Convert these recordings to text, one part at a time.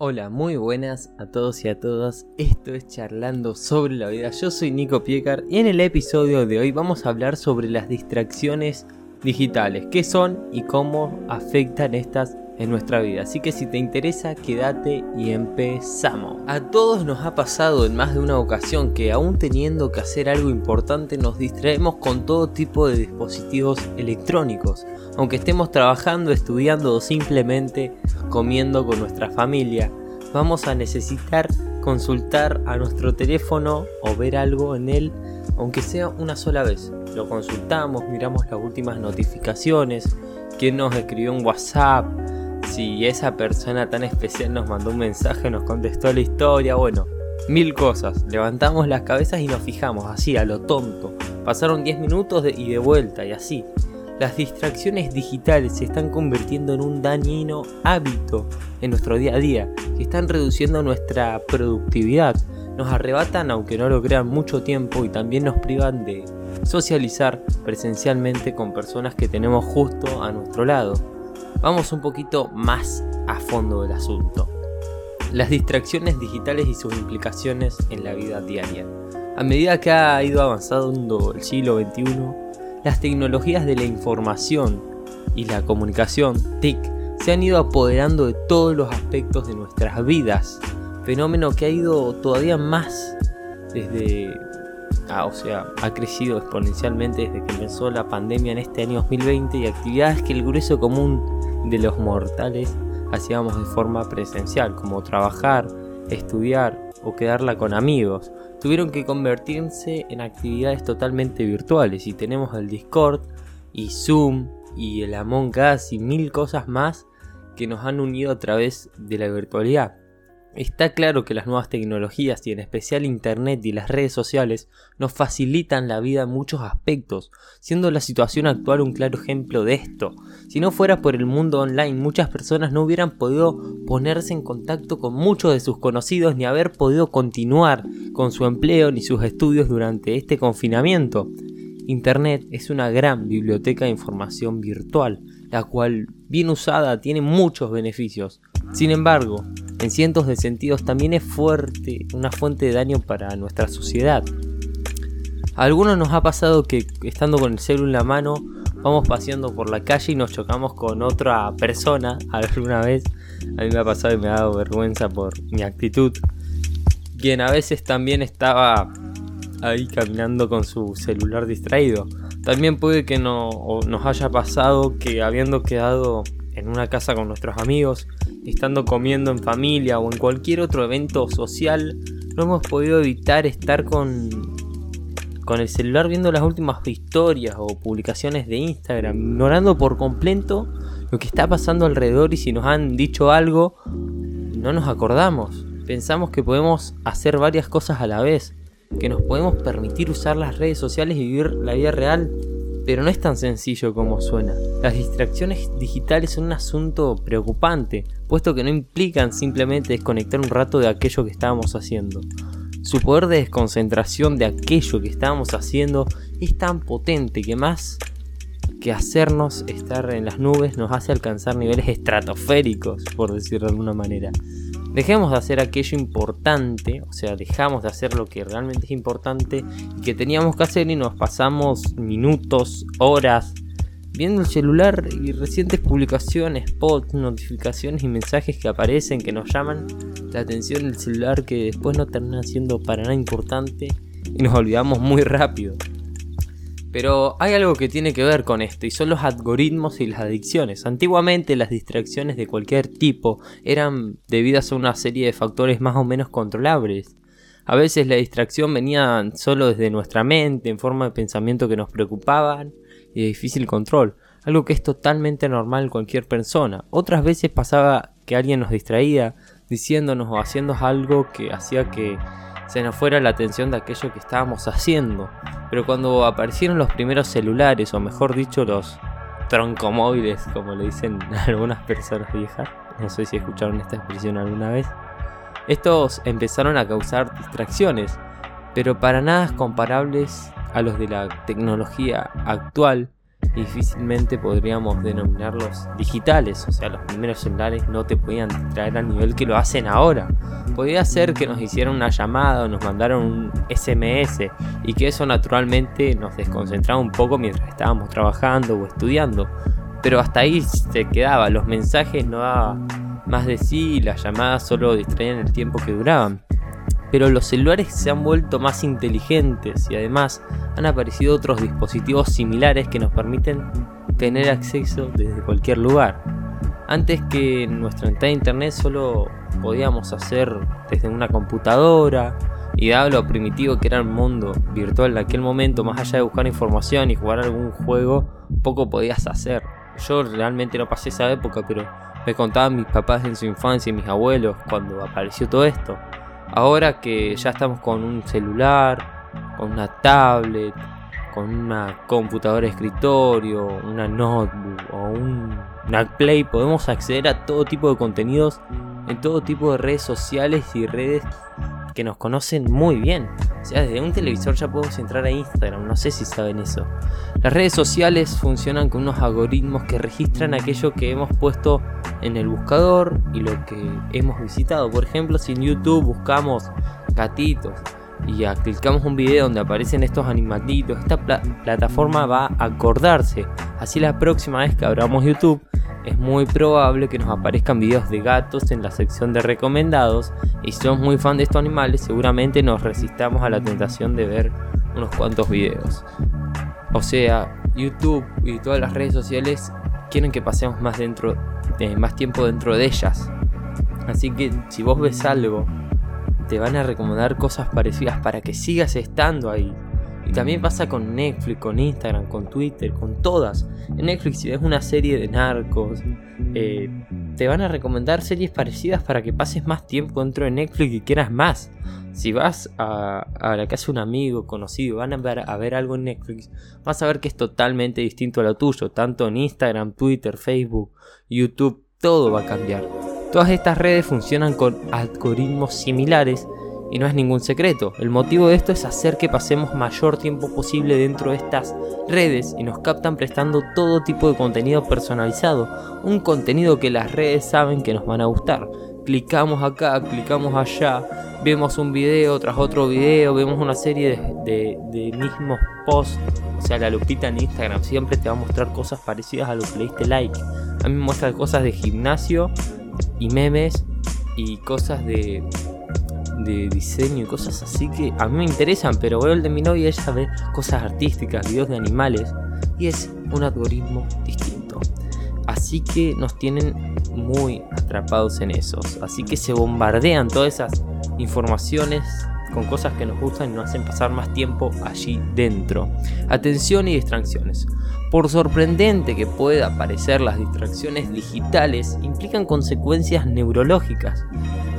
Hola, muy buenas a todos y a todas. Esto es Charlando sobre la vida. Yo soy Nico Piecar y en el episodio de hoy vamos a hablar sobre las distracciones digitales, qué son y cómo afectan estas en nuestra vida. Así que si te interesa, quédate y empezamos. A todos nos ha pasado en más de una ocasión que aún teniendo que hacer algo importante nos distraemos con todo tipo de dispositivos electrónicos, aunque estemos trabajando, estudiando o simplemente comiendo con nuestra familia, vamos a necesitar consultar a nuestro teléfono o ver algo en él, aunque sea una sola vez. Lo consultamos, miramos las últimas notificaciones, quién nos escribió en WhatsApp, si esa persona tan especial nos mandó un mensaje, nos contestó la historia, bueno, mil cosas. Levantamos las cabezas y nos fijamos, así, a lo tonto. Pasaron 10 minutos y de vuelta, y así. Las distracciones digitales se están convirtiendo en un dañino hábito en nuestro día a día, que están reduciendo nuestra productividad, nos arrebatan, aunque no lo crean, mucho tiempo y también nos privan de socializar presencialmente con personas que tenemos justo a nuestro lado. Vamos un poquito más a fondo del asunto. Las distracciones digitales y sus implicaciones en la vida diaria. A medida que ha ido avanzando el siglo XXI, las tecnologías de la información y la comunicación, TIC, se han ido apoderando de todos los aspectos de nuestras vidas, fenómeno que ha ido todavía más desde, ah, o sea, ha crecido exponencialmente desde que empezó la pandemia en este año 2020 y actividades que el grueso común de los mortales hacíamos de forma presencial, como trabajar, estudiar o quedarla con amigos, tuvieron que convertirse en actividades totalmente virtuales y tenemos el Discord y Zoom y el Among Us y mil cosas más que nos han unido a través de la virtualidad. Está claro que las nuevas tecnologías y en especial Internet y las redes sociales nos facilitan la vida en muchos aspectos, siendo la situación actual un claro ejemplo de esto. Si no fuera por el mundo online, muchas personas no hubieran podido ponerse en contacto con muchos de sus conocidos ni haber podido continuar con su empleo ni sus estudios durante este confinamiento. Internet es una gran biblioteca de información virtual, la cual, bien usada, tiene muchos beneficios. Sin embargo, en cientos de sentidos también es fuerte, una fuente de daño para nuestra sociedad. Algunos nos ha pasado que estando con el celular en la mano vamos paseando por la calle y nos chocamos con otra persona alguna vez. A mí me ha pasado y me ha dado vergüenza por mi actitud. Quien a veces también estaba ahí caminando con su celular distraído. También puede que no, nos haya pasado que habiendo quedado en una casa con nuestros amigos, estando comiendo en familia o en cualquier otro evento social, no hemos podido evitar estar con, con el celular viendo las últimas historias o publicaciones de Instagram, ignorando por completo lo que está pasando alrededor y si nos han dicho algo, no nos acordamos. Pensamos que podemos hacer varias cosas a la vez, que nos podemos permitir usar las redes sociales y vivir la vida real pero no es tan sencillo como suena. Las distracciones digitales son un asunto preocupante, puesto que no implican simplemente desconectar un rato de aquello que estábamos haciendo. Su poder de desconcentración de aquello que estábamos haciendo es tan potente que más que hacernos estar en las nubes nos hace alcanzar niveles estratosféricos, por decirlo de alguna manera. Dejemos de hacer aquello importante, o sea, dejamos de hacer lo que realmente es importante y que teníamos que hacer y nos pasamos minutos, horas viendo el celular y recientes publicaciones, posts, notificaciones y mensajes que aparecen que nos llaman la atención del celular que después no terminan siendo para nada importante y nos olvidamos muy rápido. Pero hay algo que tiene que ver con esto y son los algoritmos y las adicciones. Antiguamente las distracciones de cualquier tipo eran debidas a una serie de factores más o menos controlables. A veces la distracción venía solo desde nuestra mente, en forma de pensamiento que nos preocupaban y de difícil control, algo que es totalmente normal en cualquier persona. Otras veces pasaba que alguien nos distraía diciéndonos o haciendo algo que hacía que se nos fuera la atención de aquello que estábamos haciendo. Pero cuando aparecieron los primeros celulares, o mejor dicho, los troncomóviles, como le dicen algunas personas viejas, no sé si escucharon esta expresión alguna vez, estos empezaron a causar distracciones, pero para nada comparables a los de la tecnología actual difícilmente podríamos denominarlos digitales, o sea, los primeros celulares no te podían distraer al nivel que lo hacen ahora. Podía ser que nos hicieran una llamada o nos mandaron un SMS y que eso naturalmente nos desconcentraba un poco mientras estábamos trabajando o estudiando, pero hasta ahí se quedaba, los mensajes no daban más de sí y las llamadas solo distraían el tiempo que duraban. Pero los celulares se han vuelto más inteligentes y además han aparecido otros dispositivos similares que nos permiten tener acceso desde cualquier lugar. Antes que nuestra entrada a internet solo podíamos hacer desde una computadora y dado lo primitivo que era el mundo virtual de aquel momento, más allá de buscar información y jugar algún juego, poco podías hacer. Yo realmente no pasé esa época, pero me contaban mis papás en su infancia y mis abuelos cuando apareció todo esto. Ahora que ya estamos con un celular, con una tablet, con una computadora escritorio, una notebook o un, una Play, podemos acceder a todo tipo de contenidos en todo tipo de redes sociales y redes que nos conocen muy bien. O sea, desde un televisor ya podemos entrar a Instagram, no sé si saben eso. Las redes sociales funcionan con unos algoritmos que registran aquello que hemos puesto en el buscador y lo que hemos visitado. Por ejemplo, si en YouTube buscamos gatitos y clicamos un video donde aparecen estos animalitos, esta plataforma va a acordarse. Así la próxima vez que abramos YouTube es muy probable que nos aparezcan videos de gatos en la sección de recomendados y si somos muy fan de estos animales seguramente nos resistamos a la tentación de ver unos cuantos videos. O sea, YouTube y todas las redes sociales quieren que pasemos más dentro eh, más tiempo dentro de ellas. Así que si vos ves algo, te van a recomendar cosas parecidas para que sigas estando ahí. Y también pasa con Netflix, con Instagram, con Twitter, con todas. En Netflix si ves una serie de narcos, eh, te van a recomendar series parecidas para que pases más tiempo dentro de Netflix y quieras más. Si vas a, la casa de un amigo conocido, van a ver, a ver algo en Netflix, vas a ver que es totalmente distinto a lo tuyo, tanto en Instagram, Twitter, Facebook, YouTube, todo va a cambiar. Todas estas redes funcionan con algoritmos similares y no es ningún secreto. El motivo de esto es hacer que pasemos mayor tiempo posible dentro de estas redes y nos captan prestando todo tipo de contenido personalizado. Un contenido que las redes saben que nos van a gustar. Clicamos acá, clicamos allá, vemos un video tras otro video, vemos una serie de, mismos posts. O sea, la lupita en Instagram siempre te va a mostrar cosas parecidas a lo que le diste like. A mí me muestra cosas de gimnasio y memes y cosas de de diseño y cosas así que a mí me interesan, pero veo el de mi novia y ella ve cosas artísticas, videos de animales y es un algoritmo distinto. Así que nos tienen muy atrapados en esos. Así que se bombardean todas esas informaciones con cosas que nos gustan y nos hacen pasar más tiempo allí dentro. Atención y distracciones. Por sorprendente que pueda parecer, las distracciones digitales implican consecuencias neurológicas.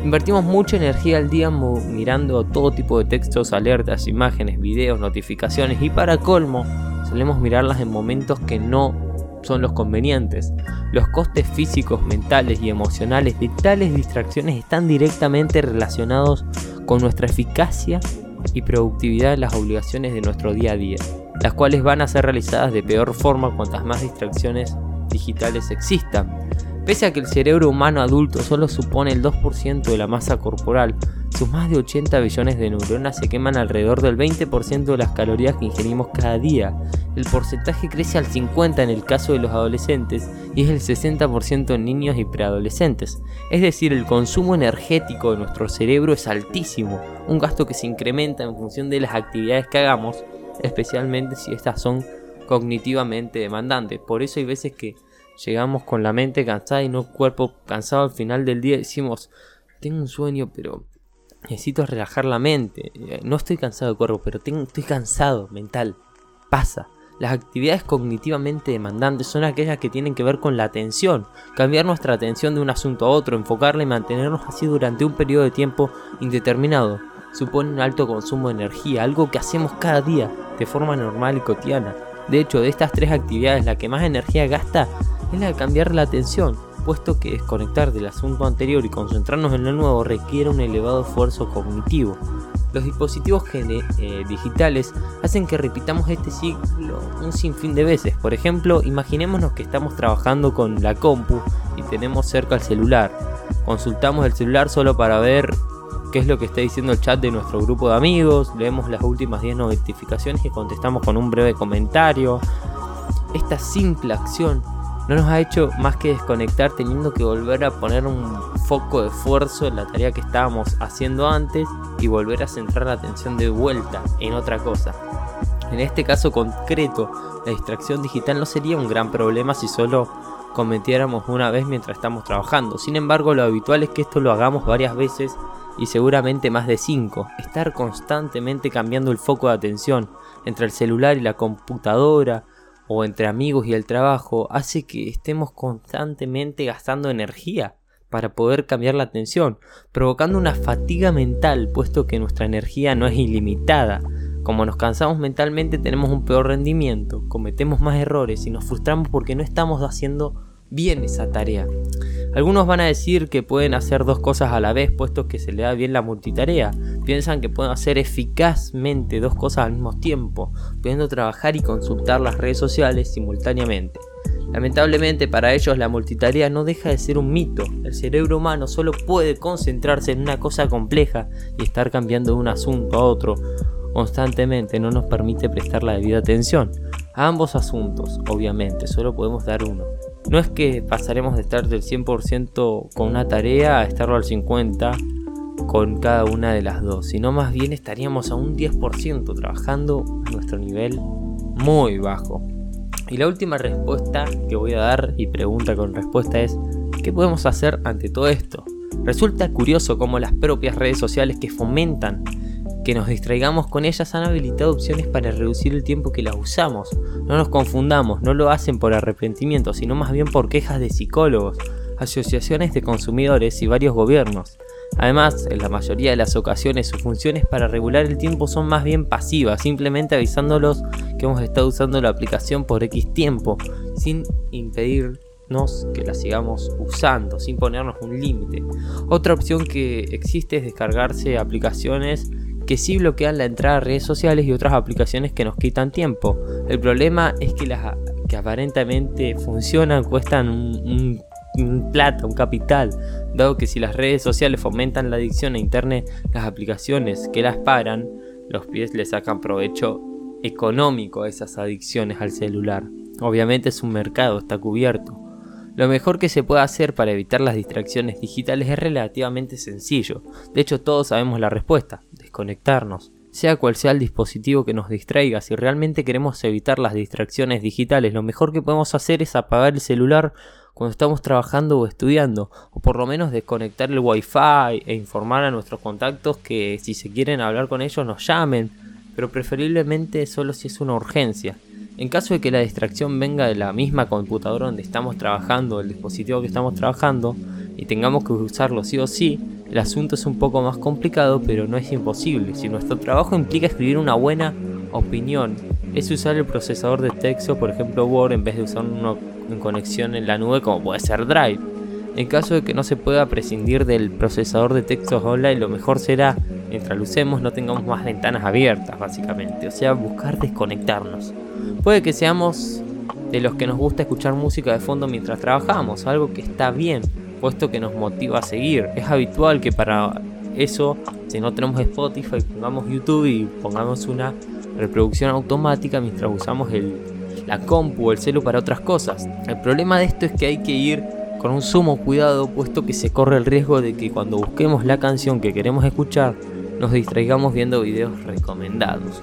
Invertimos mucha energía al día mirando todo tipo de textos, alertas, imágenes, videos, notificaciones y para colmo solemos mirarlas en momentos que no son los convenientes. Los costes físicos, mentales y emocionales de tales distracciones están directamente relacionados con nuestra eficacia y productividad en las obligaciones de nuestro día a día, las cuales van a ser realizadas de peor forma cuantas más distracciones digitales existan. Pese a que el cerebro humano adulto solo supone el 2% de la masa corporal, sus más de 80 billones de neuronas se queman alrededor del 20% de las calorías que ingerimos cada día. El porcentaje crece al 50% en el caso de los adolescentes y es el 60% en niños y preadolescentes. Es decir, el consumo energético de nuestro cerebro es altísimo, un gasto que se incrementa en función de las actividades que hagamos, especialmente si estas son cognitivamente demandantes. Por eso hay veces que llegamos con la mente cansada y no cuerpo cansado al final del día decimos, tengo un sueño, pero necesito relajar la mente. Eh, no estoy cansado de cuerpo, pero tengo, estoy cansado mental. Pasa. Las actividades cognitivamente demandantes son aquellas que tienen que ver con la atención, cambiar nuestra atención de un asunto a otro, enfocarla y mantenernos así durante un periodo de tiempo indeterminado. Supone un alto consumo de energía, algo que hacemos cada día de forma normal y cotidiana. De hecho, de estas tres actividades, la que más energía gasta es la de cambiar la atención, puesto que desconectar del asunto anterior y concentrarnos en lo nuevo requiere un elevado esfuerzo cognitivo. Los dispositivos eh, digitales hacen que repitamos este ciclo un sinfín de veces. Por ejemplo, imaginémonos que estamos trabajando con la compu y tenemos cerca el celular. Consultamos el celular solo para ver qué es lo que está diciendo el chat de nuestro grupo de amigos, leemos las últimas 10 notificaciones y contestamos con un breve comentario. Esta simple acción no nos ha hecho más que desconectar teniendo que volver a poner un foco de esfuerzo en la tarea que estábamos haciendo antes y volver a centrar la atención de vuelta en otra cosa. En este caso concreto, la distracción digital no sería un gran problema si solo cometiéramos una vez mientras estamos trabajando. Sin embargo, lo habitual es que esto lo hagamos varias veces y seguramente más de 5. Estar constantemente cambiando el foco de atención entre el celular y la computadora, o entre amigos y el trabajo hace que estemos constantemente gastando energía para poder cambiar la atención, provocando una fatiga mental, puesto que nuestra energía no es ilimitada. Como nos cansamos mentalmente tenemos un peor rendimiento, cometemos más errores y nos frustramos porque no estamos haciendo bien esa tarea. Algunos van a decir que pueden hacer dos cosas a la vez puesto que se le da bien la multitarea. Piensan que pueden hacer eficazmente dos cosas al mismo tiempo, pudiendo trabajar y consultar las redes sociales simultáneamente. Lamentablemente para ellos la multitarea no deja de ser un mito. El cerebro humano solo puede concentrarse en una cosa compleja y estar cambiando de un asunto a otro constantemente no nos permite prestar la debida atención a ambos asuntos, obviamente, solo podemos dar uno. No es que pasaremos de estar del 100% con una tarea a estarlo al 50% con cada una de las dos, sino más bien estaríamos a un 10% trabajando a nuestro nivel muy bajo. Y la última respuesta que voy a dar y pregunta con respuesta es, ¿qué podemos hacer ante todo esto? Resulta curioso cómo las propias redes sociales que fomentan que nos distraigamos con ellas han habilitado opciones para reducir el tiempo que las usamos. No nos confundamos, no lo hacen por arrepentimiento, sino más bien por quejas de psicólogos, asociaciones de consumidores y varios gobiernos. Además, en la mayoría de las ocasiones sus funciones para regular el tiempo son más bien pasivas, simplemente avisándolos que hemos estado usando la aplicación por X tiempo, sin impedirnos que la sigamos usando, sin ponernos un límite. Otra opción que existe es descargarse aplicaciones que sí bloquean la entrada a redes sociales y otras aplicaciones que nos quitan tiempo. El problema es que las que aparentemente funcionan cuestan un, plata, un capital, dado que si las redes sociales fomentan la adicción a internet, las aplicaciones que las paran, los pies le sacan provecho económico a esas adicciones al celular. Obviamente es un mercado, está cubierto. Lo mejor que se puede hacer para evitar las distracciones digitales es relativamente sencillo. De hecho, todos sabemos la respuesta desconectarnos. Sea cual sea el dispositivo que nos distraiga, si realmente queremos evitar las distracciones digitales, lo mejor que podemos hacer es apagar el celular cuando estamos trabajando o estudiando, o por lo menos desconectar el wifi e informar a nuestros contactos que si se quieren hablar con ellos nos llamen, pero preferiblemente solo si es una urgencia. En caso de que la distracción venga de la misma computadora donde estamos trabajando, el dispositivo que estamos trabajando, y tengamos que usarlo sí o sí, el asunto es un poco más complicado, pero no es imposible. Si nuestro trabajo implica escribir una buena opinión, es usar el procesador de texto, por ejemplo Word, en vez de usar en conexión en la nube como puede ser Drive. En caso de que no se pueda prescindir del procesador de textos online, lo mejor será, mientras lo no tengamos más ventanas abiertas, básicamente. O sea, buscar desconectarnos. Puede que seamos de los que nos gusta escuchar música de fondo mientras trabajamos, algo que está bien, puesto que nos motiva a seguir. Es habitual que para eso, si no tenemos Spotify, pongamos YouTube y pongamos una reproducción automática mientras usamos el, la compu o el celu para otras cosas. El problema de esto es que hay que ir con un sumo cuidado, puesto que se corre el riesgo de que cuando busquemos la canción que queremos escuchar, nos distraigamos viendo videos recomendados.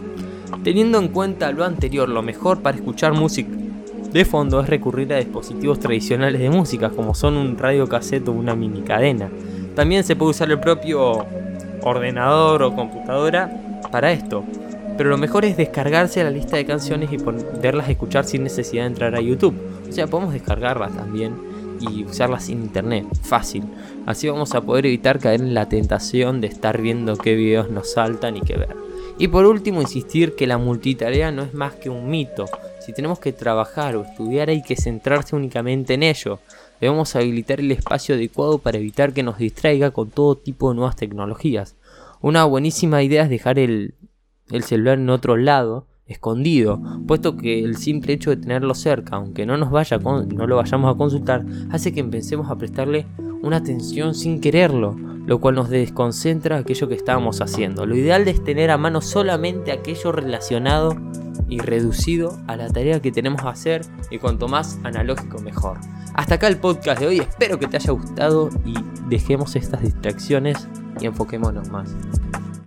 Teniendo en cuenta lo anterior, lo mejor para escuchar música de fondo es recurrir a dispositivos tradicionales de música, como son un radio cassette o una mini cadena. También se puede usar el propio ordenador o computadora para esto. Pero lo mejor es descargarse la lista de canciones y poderlas escuchar sin necesidad de entrar a YouTube. O sea, podemos descargarlas también y usarlas sin internet, fácil. Así vamos a poder evitar caer en la tentación de estar viendo qué videos nos saltan y qué ver. Y por último, insistir que la multitarea no es más que un mito. Si tenemos que trabajar o estudiar hay que centrarse únicamente en ello. Debemos habilitar el espacio adecuado para evitar que nos distraiga con todo tipo de nuevas tecnologías. Una buenísima idea es dejar el, el celular en otro lado, escondido, puesto que el simple hecho de tenerlo cerca, aunque no nos vaya no lo vayamos a consultar, hace que empecemos a prestarle una atención sin quererlo, lo cual nos desconcentra aquello que estábamos haciendo. Lo ideal es tener a mano solamente aquello relacionado y reducido a la tarea que tenemos que hacer y cuanto más analógico mejor. Hasta acá el podcast de hoy, espero que te haya gustado y dejemos estas distracciones y enfoquémonos más.